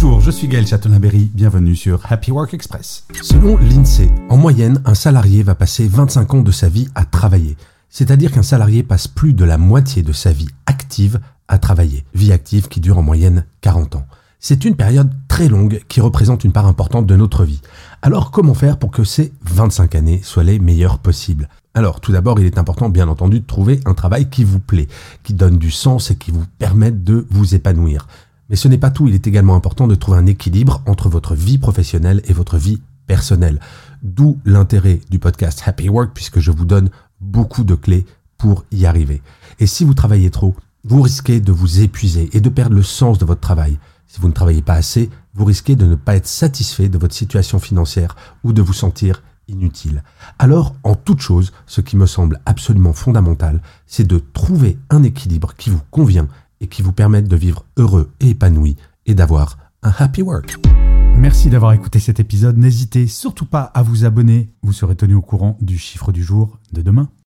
Bonjour, je suis Gaël Chatonaberry, bienvenue sur Happy Work Express. Selon l'INSEE, en moyenne, un salarié va passer 25 ans de sa vie à travailler. C'est-à-dire qu'un salarié passe plus de la moitié de sa vie active à travailler. Vie active qui dure en moyenne 40 ans. C'est une période très longue qui représente une part importante de notre vie. Alors comment faire pour que ces 25 années soient les meilleures possibles? Alors, tout d'abord, il est important, bien entendu, de trouver un travail qui vous plaît, qui donne du sens et qui vous permette de vous épanouir. Mais ce n'est pas tout, il est également important de trouver un équilibre entre votre vie professionnelle et votre vie personnelle. D'où l'intérêt du podcast Happy Work, puisque je vous donne beaucoup de clés pour y arriver. Et si vous travaillez trop, vous risquez de vous épuiser et de perdre le sens de votre travail. Si vous ne travaillez pas assez, vous risquez de ne pas être satisfait de votre situation financière ou de vous sentir inutile. Alors, en toute chose, ce qui me semble absolument fondamental, c'est de trouver un équilibre qui vous convient et qui vous permettent de vivre heureux et épanoui et d'avoir un happy work. Merci d'avoir écouté cet épisode. N'hésitez surtout pas à vous abonner. Vous serez tenu au courant du chiffre du jour de demain.